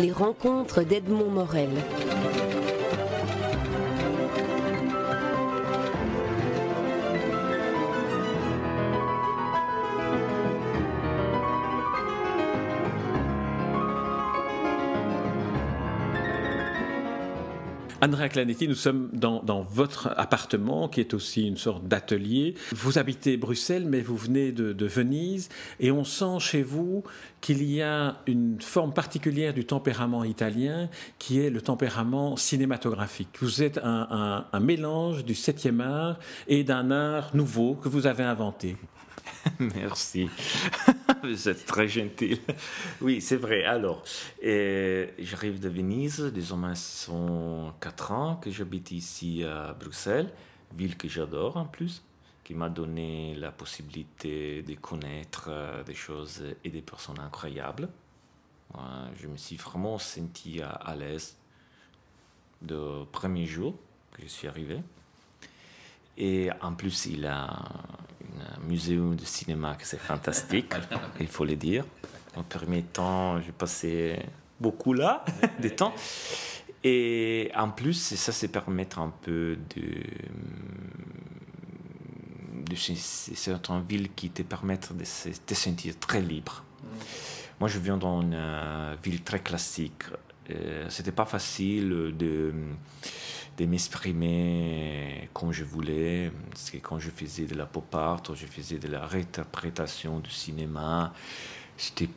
Les rencontres d'Edmond Morel. Andrea Clanetti, nous sommes dans, votre appartement qui est aussi une sorte d'atelier. Vous habitez Bruxelles, mais vous venez de, Venise et on sent chez vous qu'il y a une forme particulière du tempérament italien qui est le tempérament cinématographique. Vous êtes un, un mélange du septième art et d'un art nouveau que vous avez inventé. Merci. Vous êtes très gentil. Oui, c'est vrai. Alors, j'arrive de Venise, désormais ce sont 4 ans que j'habite ici à Bruxelles, ville que j'adore en plus, qui m'a donné la possibilité de connaître euh, des choses et des personnes incroyables. Je me suis vraiment senti à l'aise de premier jour que je suis arrivé. Et en plus, il a un musée de cinéma que c'est fantastique, il faut le dire. En premier temps, j'ai passé beaucoup là, des temps. Et en plus, ça, c'est permettre un peu de. de c'est une ville qui te permet de te sentir très libre. Moi, je viens dans une euh, ville très classique. Euh, c'était pas facile de de m'exprimer comme je voulais. Parce que quand je faisais de la pop art, je faisais de la réinterprétation du cinéma, c'était,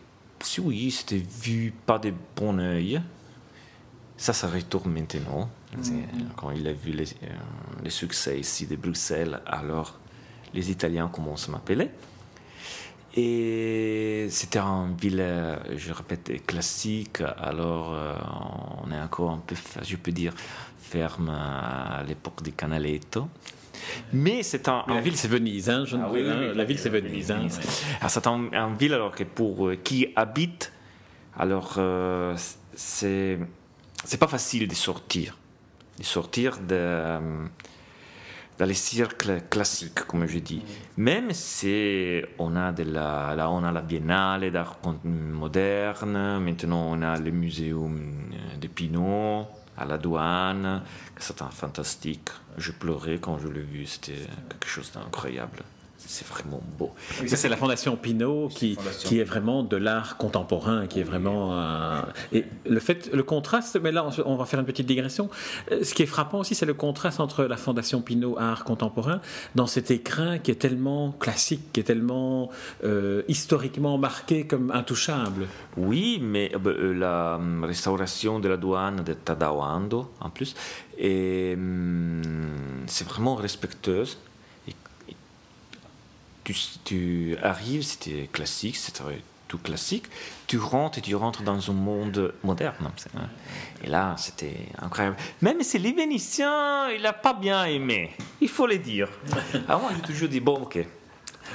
oui, c'était vu pas de bon oeil. Ça, ça retourne maintenant. Mm-hmm. Quand il a vu les, euh, les, succès ici de Bruxelles, alors les Italiens commencent à m'appeler. Et c'était une ville, je répète, classique. Alors, euh, on est encore un peu, je peux dire, ferme à l'époque du Canaletto. Mais c'est un, La ville, c'est Venise. Hein, ah oui, la ville, c'est Venise. Hein. Ah, c'est une ville alors que pour euh, qui habite, alors euh, c'est c'est pas facile de sortir, de sortir de euh, dans les cercles classiques, comme je dis. Même si on a de la, là, on a la Biennale d'art moderne, maintenant on a le Muséum de Pinot à la douane, c'était fantastique. Je pleurais quand je l'ai vu, c'était quelque chose d'incroyable. C'est vraiment beau. ça, c'est la Fondation Pinault qui, qui est vraiment de l'art contemporain, qui est vraiment. Et le fait, le contraste, mais là, on va faire une petite digression. Euh, ce qui est frappant aussi, c'est le contraste entre la Fondation Pinault art contemporain dans cet écrin qui est tellement classique, qui est tellement euh, historiquement marqué comme intouchable. Oui, mais euh, la hum, restauration de la douane de Tadawando, en plus, hum, c'est vraiment respectueuse tu, arrives, c'était classique, c'était tout classique, tu rentres et tu rentres dans un monde moderne. Hein. Et là, c'était incroyable. Même si les Vénitiens, il n'a pas bien aimé, il faut le dire. Alors moi, j'ai toujours dit, bon, ok,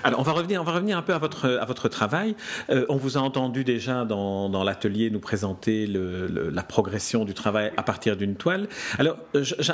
alors, on va revenir, on va revenir un peu à votre, à votre travail. Euh, on vous a entendu déjà dans, dans l'atelier nous présenter la progression du travail à partir d'une toile. Alors,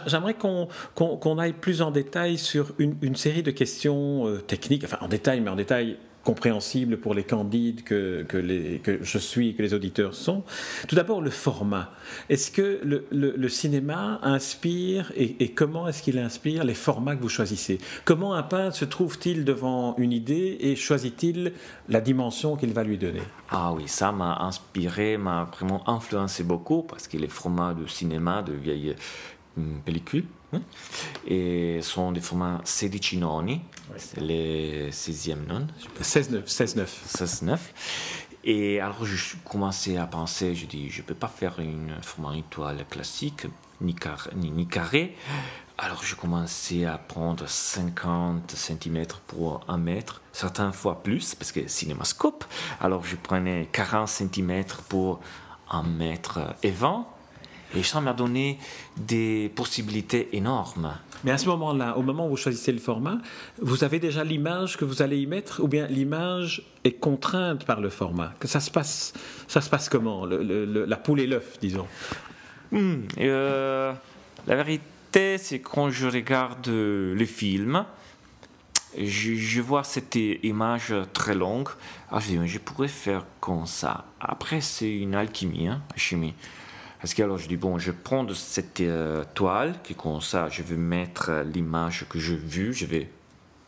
j'aimerais qu'on qu'on aille plus en détail sur une, une série de questions euh, techniques, enfin en détail, mais en détail compréhensible pour les candides que, que, les, que je suis et que les auditeurs sont. Tout d'abord, le format. Est-ce que le, le, cinéma inspire et, comment est-ce qu'il inspire les formats que vous choisissez? Comment un peintre se trouve-t-il devant une idée et choisit-il la dimension qu'il va lui donner? Ah oui, ça m'a inspiré, m'a vraiment influencé beaucoup parce que les formats de cinéma, de vieilles hum, pellicules, et sont des formats sedicinoni, les 16e, non 16-9. 16-9. Et alors, je commençais à penser, je dis, je ne peux pas faire une format étoile classique, ni, car, ni, ni, carré. Alors, je commençais à prendre 50 cm pour 1 mètre, certaines fois plus, parce que cinémascope. Alors, je prenais 40 cm pour 1 mètre et 20. Et ça m'a donné des possibilités énormes. Mais à ce moment-là, au moment où vous choisissez le format, vous avez déjà l'image que vous allez y mettre ou bien l'image est contrainte par le format? Que ça se passe, ça se passe comment? La poule et l'œuf, disons. Hmm, euh, la vérité, c'est quand je regarde le film, je, vois cette image très longue. Alors je dis, je pourrais faire comme ça. Après, c'est une alchimie, hein, chimie. Parce que alors je dis, bon, je prends de cette euh, toile, qui est comme ça, je vais mettre l'image que j'ai vue, je vais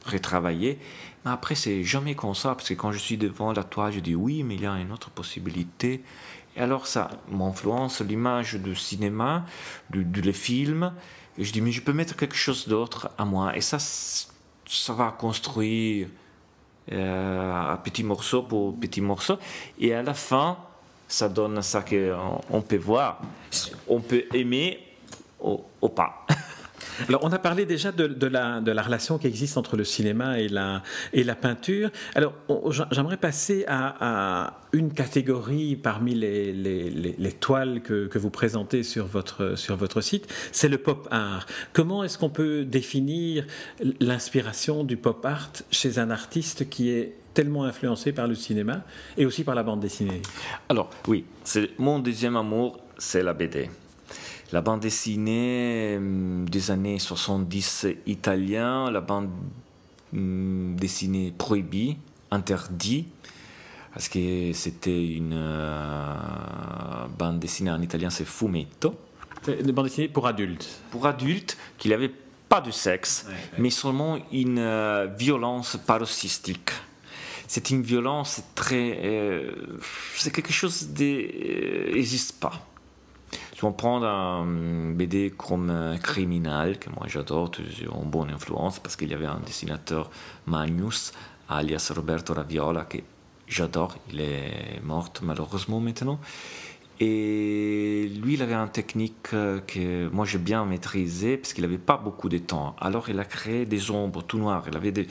retravailler. Mais après, c'est jamais comme ça, parce que quand je suis devant la toile, je dis, oui, mais il y a une autre possibilité. Et alors ça m'influence l'image du cinéma, du, du film. Et je dis, mais je peux mettre quelque chose d'autre à moi. Et ça, ça va construire euh, un petit morceau pour petit morceau. Et à la fin, ça donne ça qu'on peut voir. On peut aimer ou, pas. Alors, on a parlé déjà de, la, relation qui existe entre le cinéma et la, peinture. Alors, j'aimerais passer à, une catégorie parmi les, les, les, toiles que, vous présentez sur votre site, c'est le pop art. Comment est-ce qu'on peut définir l'inspiration du pop art chez un artiste qui est tellement influencé par le cinéma et aussi par la bande dessinée Alors, oui, c'est mon deuxième amour, c'est la BD. La bande dessinée hum, des années 70 italien, la bande hum, dessinée prohibée, interdite, parce que c'était une euh, bande dessinée en italien, c'est fumetto. Une bande dessinée pour adultes. Pour adultes, qu'il n'avait pas de sexe, mais seulement une euh, violence paroxystique c'est une violence très. Euh, c'est quelque chose qui n'existe pas. Si on prend un BD comme euh, Criminal, que moi j'adore, une bonne influence, parce qu'il y avait un dessinateur, Magnus, alias Roberto Raviola, que j'adore, il est mort malheureusement maintenant. Et lui, il avait une technique euh, que moi j'ai bien maîtrisée parce qu'il n'avait pas beaucoup de temps. Alors il a créé des ombres tout noires, il avait des,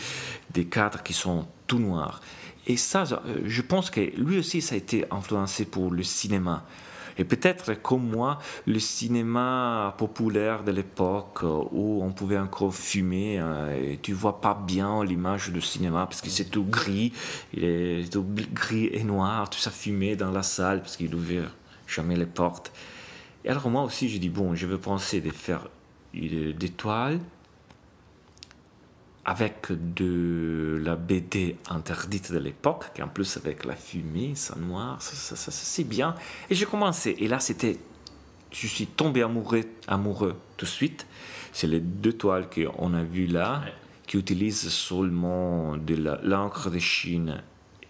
des cadres qui sont tout noirs. Et ça, je pense que lui aussi, ça a été influencé pour le cinéma. Et peut-être comme moi, le cinéma populaire de l'époque euh, où on pouvait encore fumer, euh, et tu vois pas bien l'image du cinéma parce que c'est tout gris, il est tout gris et noir, tout ça fumé dans la salle parce qu'il ouvrait jamais les portes. Et alors moi aussi, je dis bon, je veux penser de faire des toiles avec de la BD interdite de l'époque, qui en plus avec la fumée, ça noir, ça, ça, c'est bien. Et j'ai commencé, et là c'était, je suis tombé amoureux, amoureux tout de suite. C'est les deux toiles qu'on a vues là, qui utilisent seulement de l'encre de Chine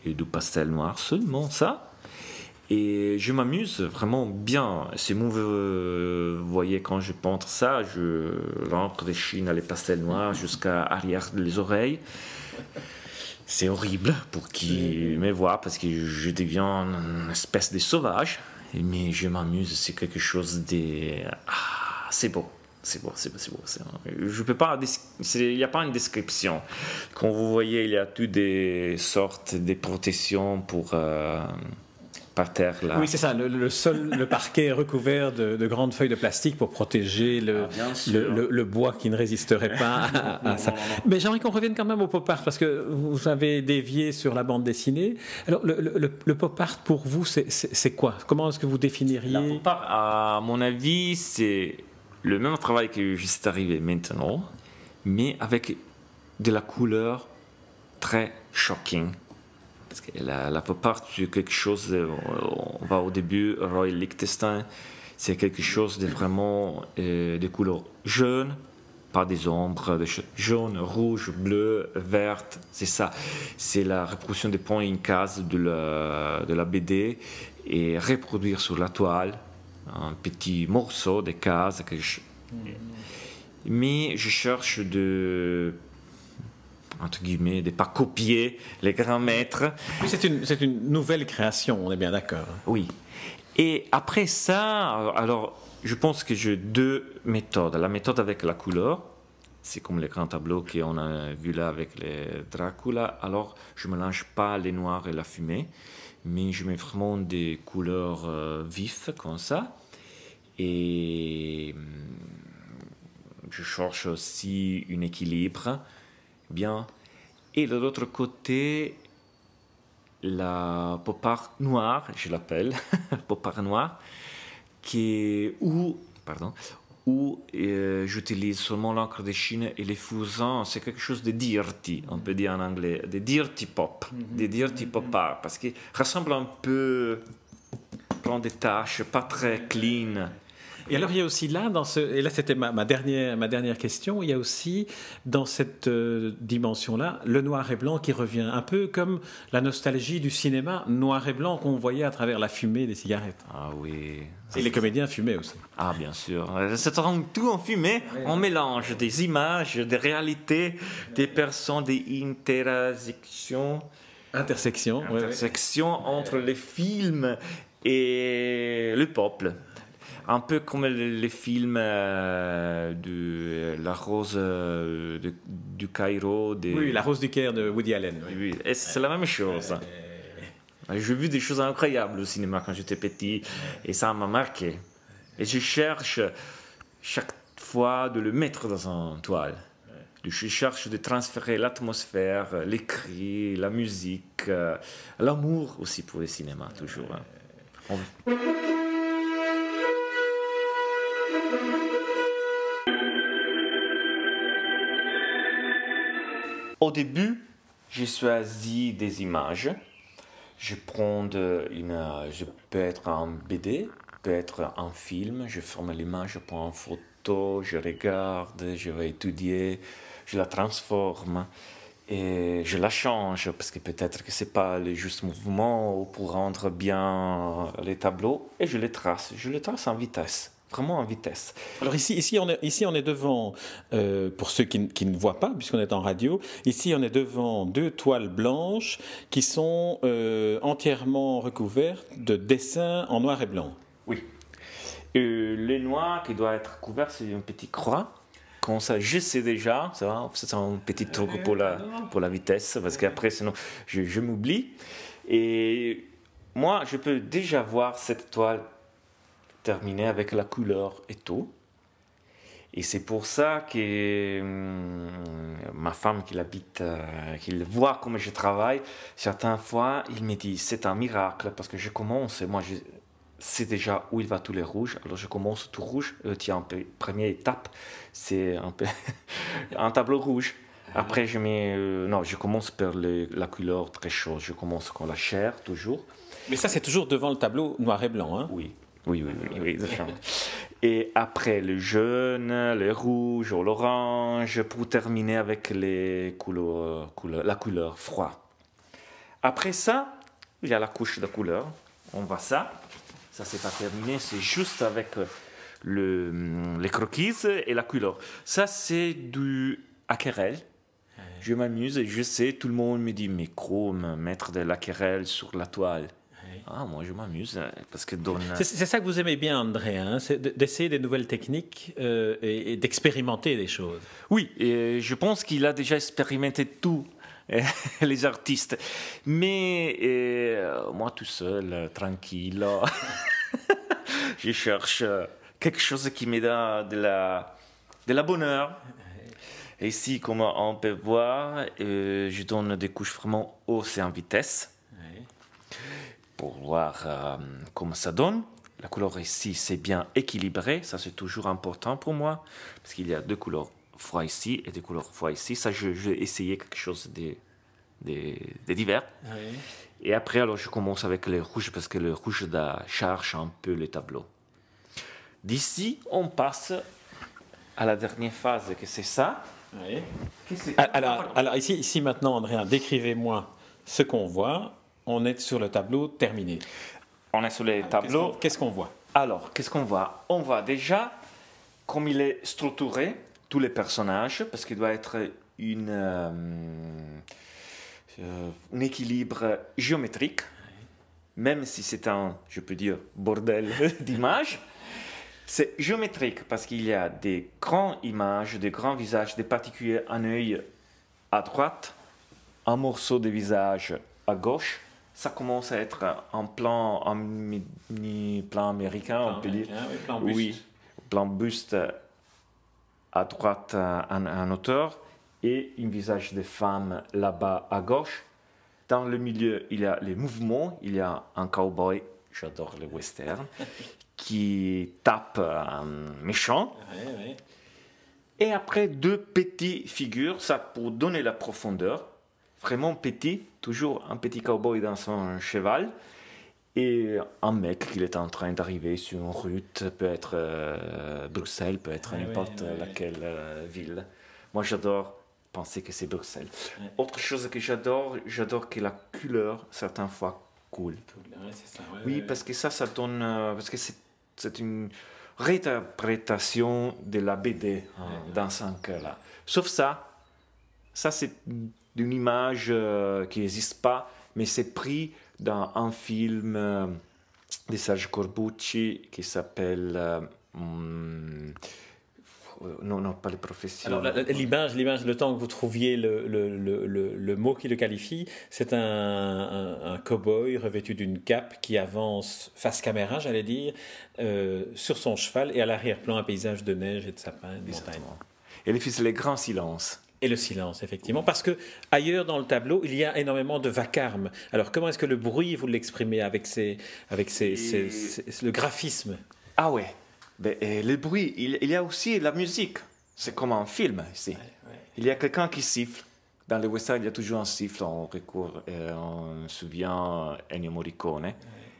et du pastel noir, seulement ça. Et je m'amuse vraiment bien. C'est vous voyez, quand je peinte ça, je rentre des chines à les pastels noirs jusqu'à arrière des oreilles. C'est horrible pour qui me voit parce que je deviens une espèce de sauvage. Mais je m'amuse, c'est quelque chose de. Ah, c'est beau. C'est beau, c'est beau, c'est beau. Je peux pas. Il n'y a pas une description. Comme vous voyez, il y a toutes des sortes de protections pour. Euh, par terre là. Oui, c'est ça. Le, sol, le parquet est recouvert de, grandes feuilles de plastique pour protéger le, ah, le, bois qui ne résisterait pas à, ça. Mais j'aimerais qu'on revienne quand même au pop art parce que vous avez dévié sur la bande dessinée. Alors, le, pop art pour vous, c'est quoi? Comment est-ce que vous définiriez? La pop art, à mon avis, c'est le même travail que juste arrivé maintenant, mais avec de la couleur très shocking parce que la, la pop art, c'est quelque chose, de, on va au début, Roy Lichtenstein, c'est quelque chose de vraiment euh, de couleurs jaunes, pas des ombres, de jaune, rouge, bleu, verte, c'est ça. C'est la reproduction des points in case de la, de la BD et reproduire sur la toile un petit morceau de cases que je... Mais je cherche de entre guillemets, de pas copier les grands maîtres. Oui, c'est une, une nouvelle création, on est bien d'accord. Oui. Et après ça, alors, je pense que j'ai deux méthodes. La méthode avec la couleur, c'est comme les grands tableaux qu'on a vu là avec les Dracula. Alors, je ne mélange pas les noirs et la fumée, mais je mets vraiment des couleurs euh, vives comme ça. Et hum, je cherche aussi un équilibre bien. Et de l'autre côté, la pop art noire, je l'appelle, pop art noire, qui où, pardon, où euh, j'utilise seulement l'encre de Chine et les fusains, c'est quelque chose de dirty, on peut dire en anglais, de dirty pop, Mhm. des dirty pop art, parce qu'il ressemble un peu, plein de taches, pas très clean. Et alors il y a aussi là, dans ce, et là c'était ma, ma dernière, ma dernière question, il y a aussi dans cette euh, dimension-là le noir et blanc qui revient, un peu comme la nostalgie du cinéma noir et blanc qu'on voyait à travers la fumée des cigarettes. Ah oui. Et les comédiens fumaient aussi. Ah bien sûr, c'est tout en fumée, on mélange des images, des réalités, des personnes, des intersections. Intersection. ouais, ouais. intersection entre les films et le peuple. Un peu comme les films euh, de La Rose euh, de- du Cairo. Des... Oui, La Rose du Caire de Woody Allen. oui. Oui, et c'est la même chose. J'ai vu des choses incroyables au cinéma quand j'étais petit et ça m'a marqué. Et je cherche chaque fois de le mettre dans un toile. Je cherche de transférer l'atmosphère, les cris, la musique, euh, l'amour aussi pour le cinéma, toujours. hein. On- Au début, j'ai choisi des images. Je prends une, je peux être un BD, peut être un film. Je forme l'image, je prends une photo, je regarde, je vais étudier, je la transforme et je la change parce que peut-être que c'est pas le juste mouvement pour rendre bien les tableaux et je les trace. Je les trace en vitesse, vraiment en vitesse. Alors ici, ici, on est, ici, on est devant, euh, pour ceux qui, ne voient pas, puisqu'on est en radio, ici, on est devant deux toiles blanches qui sont euh, entièrement recouvertes de dessins en noir et blanc. Oui. Euh, le noir qui doit être couvert, c'est une petite croix. Comme ça, je sais déjà, ça va, c'est un petit truc pour la, pour la vitesse, parce qu'après, sinon, je, je m'oublie. Et moi, je peux déjà voir cette toile terminée avec la couleur et tout. Et c'est pour ça que hum, ma femme qui habite, euh, qui voit comment je travaille, certaines fois, il me dit c'est un miracle parce que je commence, moi je sais déjà où il va tous les rouges, alors je commence tout rouge. Euh, tiens, peu- première étape, c'est un, peu un tableau rouge. Après, je mets. euh, non, je commence par le- la couleur très chaude. Je commence avec la chair, toujours. Mais ça, c'est toujours devant le tableau noir et blanc. Hein? Oui, oui, oui, oui, oui. Et après le jaune, le rouge ou l'orange, pour terminer avec les couleurs, couleurs- la couleur froid. Après ça, il y a la couche de couleur. On voit ça. Ça, c'est pas terminé, c'est juste avec le, les croquis et la couleur. Ça, c'est du aquarelle. Je m'amuse et je sais, tout le monde me dit, mais Chrome, mettre de l'aquarelle sur la toile. Ah, moi, je m'amuse euh, parce que donne. C'est ça que vous aimez bien, André, hein, c'est d'essayer des nouvelles techniques euh, et, et d'expérimenter des choses. Oui, et je pense qu'il a déjà expérimenté tout, euh, les artistes. Mais euh, moi tout seul, tranquille, je cherche euh, quelque chose qui me donne de la, de la bonheur. Et ici, comme on peut voir, euh, je donne des couches vraiment hausses et en vitesse pour voir euh, comment ça donne. La couleur ici, c'est bien équilibré. Ça, c'est toujours important pour moi. Parce qu'il y a deux couleurs froides ici et deux couleurs froides ici. Ça, je, je vais essayer quelque chose de, de, de divers. Et après, alors, je commence avec le rouge parce que le rouge da, charge un peu le tableau. D'ici, on passe à la dernière phase, que c'est ça. Que- Ah, Alors, alors ici, ici maintenant, André, décrivez-moi ce qu'on voit. On est sur le tableau terminé. on est sur Qu'est-ce tableaux. qu'on- Qu'est-ce qu'on voit? Alors, qu'est-ce qu'on voit? On voit déjà comme il est structuré, tous les personnages, parce qu'il doit être une, euh, euh, un équilibre géométrique, même si c'est un, je peux dire, bordel d'image. C'est géométrique parce qu'il y a des grandes images, des grands visages, des particuliers, un œil à droite, un morceau de visage à gauche. Ça commence à être un plan, un mini plan américain, on peut dire. Américain, oui, plan buste. Oui, plan buste à droite, un, un auteur, et un visage de femme là-bas à gauche. Dans le milieu, il y a les mouvements, il y a un cowboy, j'adore le western, qui tape un méchant. Et après, deux petites figures, ça pour donner la profondeur. Vraiment petit, toujours un petit cowboy dans son cheval. Et un mec qui est en train d'arriver sur une route, peut être euh, Bruxelles, peut être n'importe laquelle euh, ville. Moi, j'adore penser que c'est Bruxelles. Autre chose que j'adore, j'adore que la couleur, certaines fois, coule. oui, parce que ça, ça donne. Euh, parce que c'est une réinterprétation de la BD hein, dans ce cas-là. Sauf ça, ça, c'est une image qui n'existe pas, mais c'est pris dans un film euh, de Serge Corbucci qui s'appelle. Euh, hmm, non, non, pas les professions. l'image, l'image, le temps que vous trouviez le, le, le, le mot qui le qualifie, c'est un, un, cow-boy revêtu d'une cape qui avance face caméra, j'allais dire, euh, sur son cheval et à l'arrière-plan un paysage de neige et de sapins, de montagnes. Et les fils, les grands silences. Et le silence, effectivement, parce que ailleurs dans le tableau, il y a énormément de vacarme. Alors, comment est-ce que le bruit, vous l'exprimez avec, ses, avec le graphisme? Ah ouais, ben, le bruit, il, y a aussi la musique. C'est comme un film ici. Il y a quelqu'un qui siffle. Dans le western, il y a toujours un siffle. On, recourt, euh, on se souvient Ennio Morricone.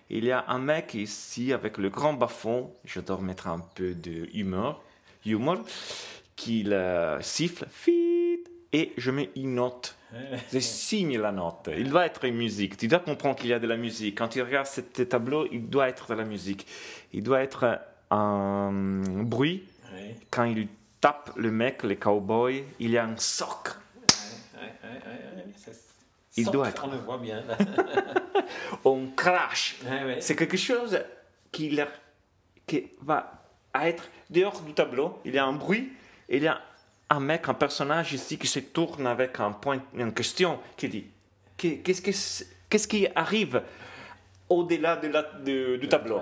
Il y a un mec ici avec le grand bas-fond. J'adore mettre un peu de humeur, humour, qui siffle et je mets une note. Je signe la note. Il doit être une musique. Tu dois comprendre qu'il y a de la musique. Quand tu regardes ce tableau, il doit être de la musique. Il doit être un bruit. Quand il tape le mec, le cowboy, il y a un soc. il doit être. On le voit bien. on crash. C'est quelque chose qui, qui va être dehors du tableau. Il y a un bruit. Il y a un mec, un personnage ici qui se tourne avec un point, une question, qui dit qu'est-ce, qui arrive au-delà de la, du tableau,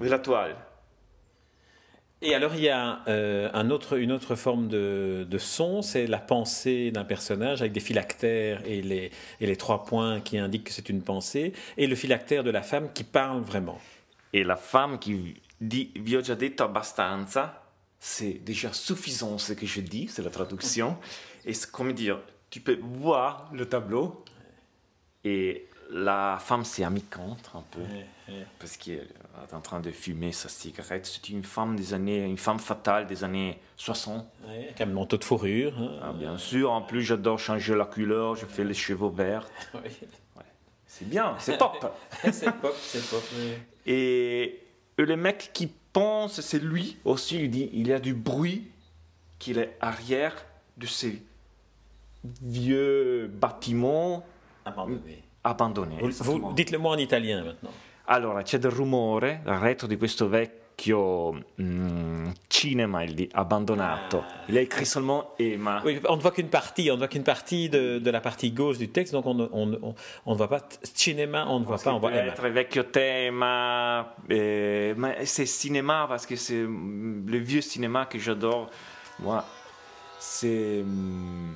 de la toile? Et alors il y a euh, un autre, une autre forme de, de son, c'est la pensée d'un personnage avec des phylactères et les, et les trois points qui indiquent que c'est une pensée, et le phylactère de la femme qui parle vraiment. Et la femme qui dit Vi ho già detto abbastanza, c'est déjà suffisant ce que je dis, c'est la traduction. Et c'est comme dire, tu peux voir le tableau et la femme s'est amicante un peu parce qu'elle est en train de fumer sa cigarette. C'est une femme des années, une femme fatale des années 60. avec un manteau de fourrure. Hein. Ah, bien sûr. En plus, j'adore changer la couleur. Je fais les cheveux verts. C'est bien, c'est pop. c'est pop, c'est pop. Et le mec qui pense, c'est lui aussi, il dit, il y a du bruit qu'il est arrière de ces vieux bâtiments abandonnés. dites-le moi en italien maintenant. Allora, c'è del rumore, retro di questo vecchio vecchio mm, cinéma, il dit abandonnato. Il a écrit seulement Emma. Oui, on ne voit qu'une partie, on ne voit qu'une partie de, de, la partie gauche du texte, donc on ne on, on, on voit pas cinéma, on ne voit pas, on voit Emma. Être vecchio tema, eh, mais c'est cinéma parce que c'est le vieux cinéma que j'adore. Moi, c'est mm,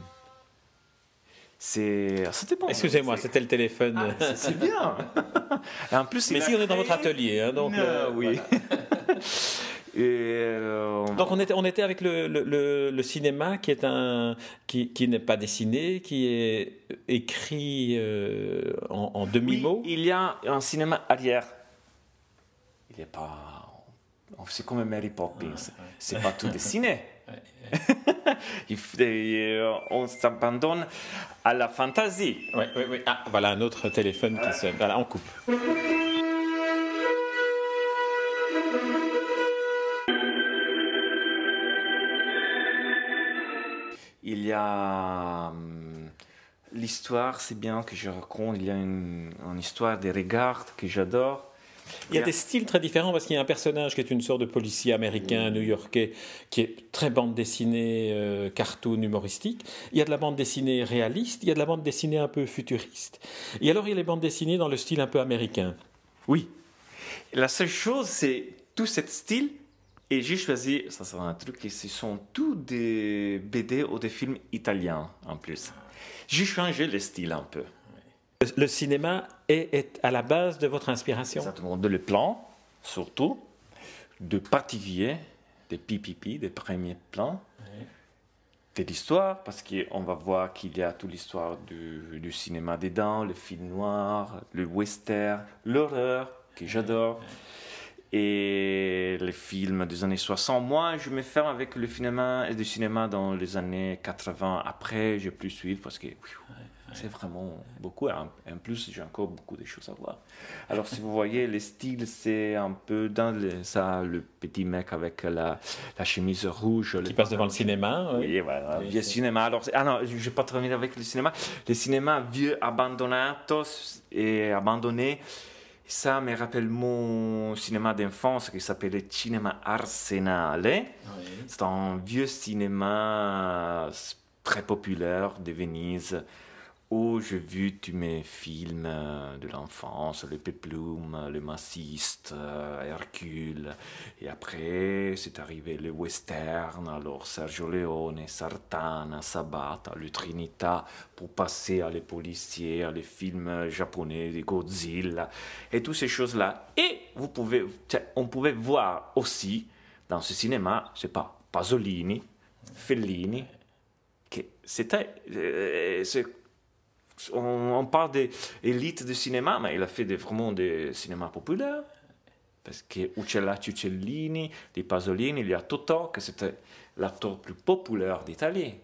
c'est. Bon, Excusez-moi, c'était le téléphone. Ah, c'est bien. en plus, Mais si on est dans votre atelier, hein, donc. Euh, oui. Euh, donc on était, on était avec le, le, le, cinéma qui est un qui, qui n'est pas dessiné, qui est écrit euh, en, en demi-mot. il y a un cinéma arrière. Il n'est pas. C'est comme Mary Poppins. C'est pas tout dessiné. Euh, on s'abandonne à la fantaisie. Oui, oui, oui. Ah, voilà un autre téléphone qui sonne. Voilà, on coupe. Il y a hum, l'histoire, c'est bien que je raconte. Il y a une, une histoire des regards que j'adore. Il y a des styles très différents parce qu'il y a un personnage qui est une sorte de policier américain, new-yorkais, qui est très bande dessinée, euh, cartoon, humoristique. Il y a de la bande dessinée réaliste, il y a de la bande dessinée un peu futuriste. Et alors il y a les bandes dessinées dans le style un peu américain. Oui. La seule chose, c'est tout ce style. Et j'ai choisi, ça sera un truc, et ce sont tous des BD ou des films italiens en plus. J'ai changé le style un peu. Le cinéma est, à la base de votre inspiration Exactement, de le plan, surtout. de particulier, des pipipi, des premiers plans, de l'histoire, parce qu'on va voir qu'il y a toute l'histoire du, du, cinéma dedans, le film noir, le western, l'horreur, que j'adore. Et les films des années 60. Moi, je me ferme avec le cinéma, le cinéma dans les années 80. Après, je plus suivre parce que c'est vraiment beaucoup. En, plus, j'ai encore beaucoup de choses à voir. Alors, si vous voyez, le style, c'est un peu dans ça, le petit mec avec la, la chemise rouge. Qui passe devant le cinéma. Oui, oui voilà, vieux cinéma. Alors, ah non, je ne vais pas terminer avec le cinéma. Le cinéma vieux, abandonnatos et abandonné. Ça me rappelle mon cinéma d'enfance qui s'appelait Cinéma Arsenale. C'est un vieux cinéma très populaire de Venise où j'ai vu tous mes films euh, de l'enfance, le Peplum, le Massiste, euh, Hercule. Et après, c'est arrivé le western, alors Sergio Leone, Sartana, Sabata, le Trinita, pour passer à les policiers, à les films japonais, les Godzilla, et toutes ces choses-là. Et vous pouvez, on pouvait voir aussi dans ce cinéma, c'est pas Pasolini, Fellini, que c'était, euh, on, parle d'élite du cinéma, mais il a fait des, vraiment des cinémas populaires. Parce que Uccella Ciuccellini, di Pasolini, il y a Totò, que c'était l'acteur plus populaire d'Italie.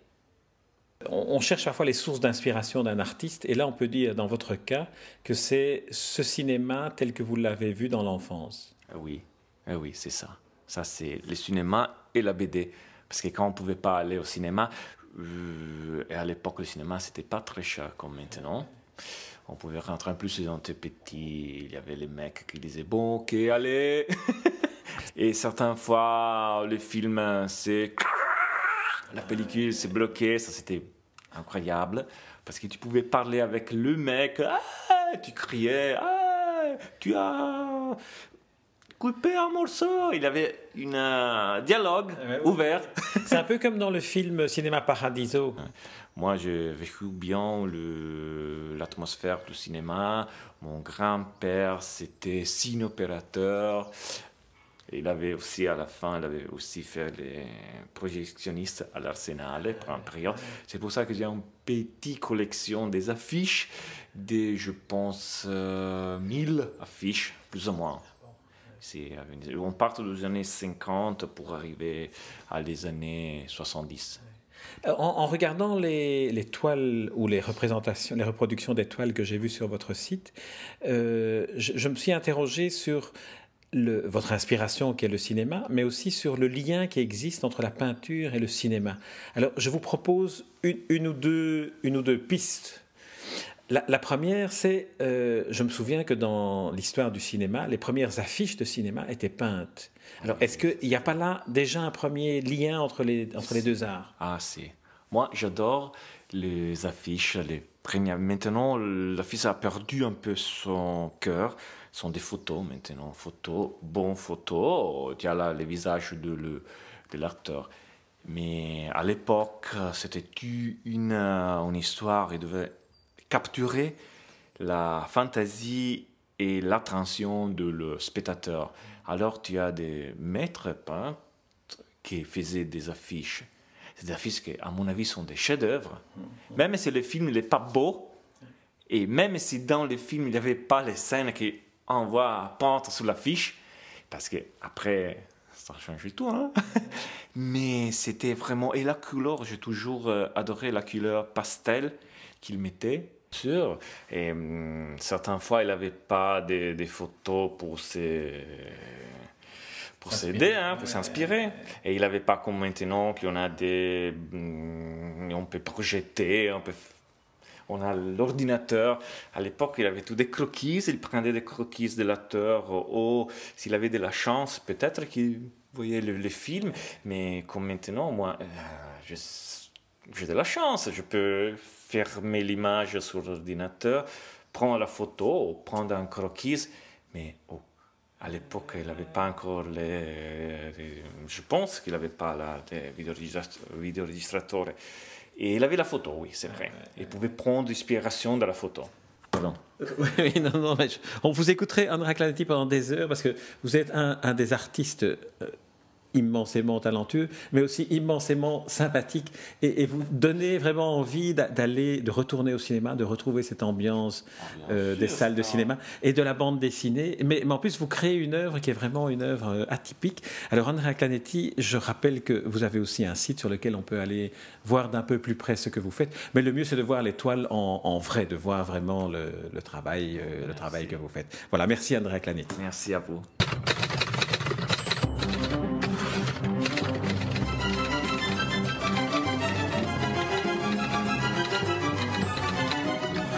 On, cherche parfois les sources d'inspiration d'un artiste, et là on peut dire, dans votre cas, que c'est ce cinéma tel que vous l'avez vu dans l'enfance. Oui, eh oui, c'est ça. Ça, c'est le cinéma et la BD. Parce que quand on ne pouvait pas aller au cinéma, et à l'époque, le cinéma, c'était pas très cher comme maintenant. On pouvait rentrer en plus dans était petit. Il y avait les mecs qui disaient Bon, ok, allez Et certaines fois, le film, c'est. La pellicule s'est bloquée. Ça, c'était incroyable. Parce que tu pouvais parler avec le mec. Ah, tu criais Ah, tu as coupé un morceau. Il avait un euh, dialogue ouvert. C'est un peu comme dans le film Cinéma Paradiso. Moi, j'ai vécu bien l'atmosphère du cinéma. Mon grand-père, c'était ciné-opérateur. Il avait aussi, à la fin, il avait aussi fait les projectionnistes à l'Arsenal pour un période. C'est pour ça que j'ai une petite collection des affiches, des, je pense, 1000 euh, affiches, plus ou moins. Euh, on part des années 50 pour arriver à les années 70. Euh, en, regardant les, toiles ou les représentations, les reproductions des toiles que j'ai vues sur votre site, euh, je, me suis interrogé sur votre inspiration qui est le cinéma, mais aussi sur le lien qui existe entre la peinture et le cinéma. Alors, je vous propose une ou deux pistes la, première, c'est, euh, je me souviens que dans l'histoire du cinéma, les premières affiches de cinéma étaient peintes. Alors, est-ce qu'il n'y a pas là déjà un premier lien entre les, entre les deux arts? Ah, si. Moi, j'adore les affiches, les premières. Maintenant, l'affiche a perdu un peu son cœur. Ce sont des photos maintenant, photos, bonnes photos. Il y a là le visage de, le, de l'acteur. Mais à l'époque, c'était une, une histoire, il devait capturer la fantaisie et l'attention de le spectateur. Alors tu as des maîtres peintres qui faisaient des affiches. Des affiches qui, à mon avis, sont des chefs-d'œuvre. Même si le film n'est pas beau, et même si dans le film il n'y avait pas les scènes qui envoient peindre sur l'affiche, parce que après ça change tout, hein mais c'était vraiment. Et la couleur, j'ai toujours euh, adoré la couleur pastel qu'il mettait Et hum, certaines fois, il n'avait pas des, des, photos pour ses pour s'aider, hein, pour s'inspirer. Et il n'avait pas comme maintenant qu'on a des, hum, on peut projeter, on peut on a l'ordinateur. À l'époque, il avait tout des croquis. Il prenait des croquis de l'acteur. Ou s'il avait de la chance, peut-être qu'il voyait les films. Mais comme maintenant, moi, euh, j'ai de la chance. Je peux fermer l'image sur l'ordinateur, prendre la photo, prendre un croquis, mais oh, à l'époque, il n'avait pas encore les, Je pense qu'il n'avait pas la, les vidéoregistrateurs. Et il avait la photo, oui, c'est vrai. Il pouvait prendre l'inspiration de la photo. Pardon. Oui, non, non, mais je- on vous écouterait Andrea Clanetti pendant des heures parce que vous êtes un, un des artistes euh, immensément talentueux, mais aussi immensément sympathique et, et vous donnez vraiment envie d'a- d'aller, de retourner au cinéma, de retrouver cette ambiance euh, des salles de cinéma et de la bande dessinée. Mais, mais en plus, vous créez une œuvre qui est vraiment une œuvre euh, atypique. Alors, Andrea Clanetti, je rappelle que vous avez aussi un site sur lequel on peut aller voir d'un peu plus près ce que vous faites. Mais le mieux, c'est de voir les toiles en, en vrai, de voir vraiment le, le travail, euh, le travail que vous faites. Voilà, merci Andrea Clanetti. Merci à vous.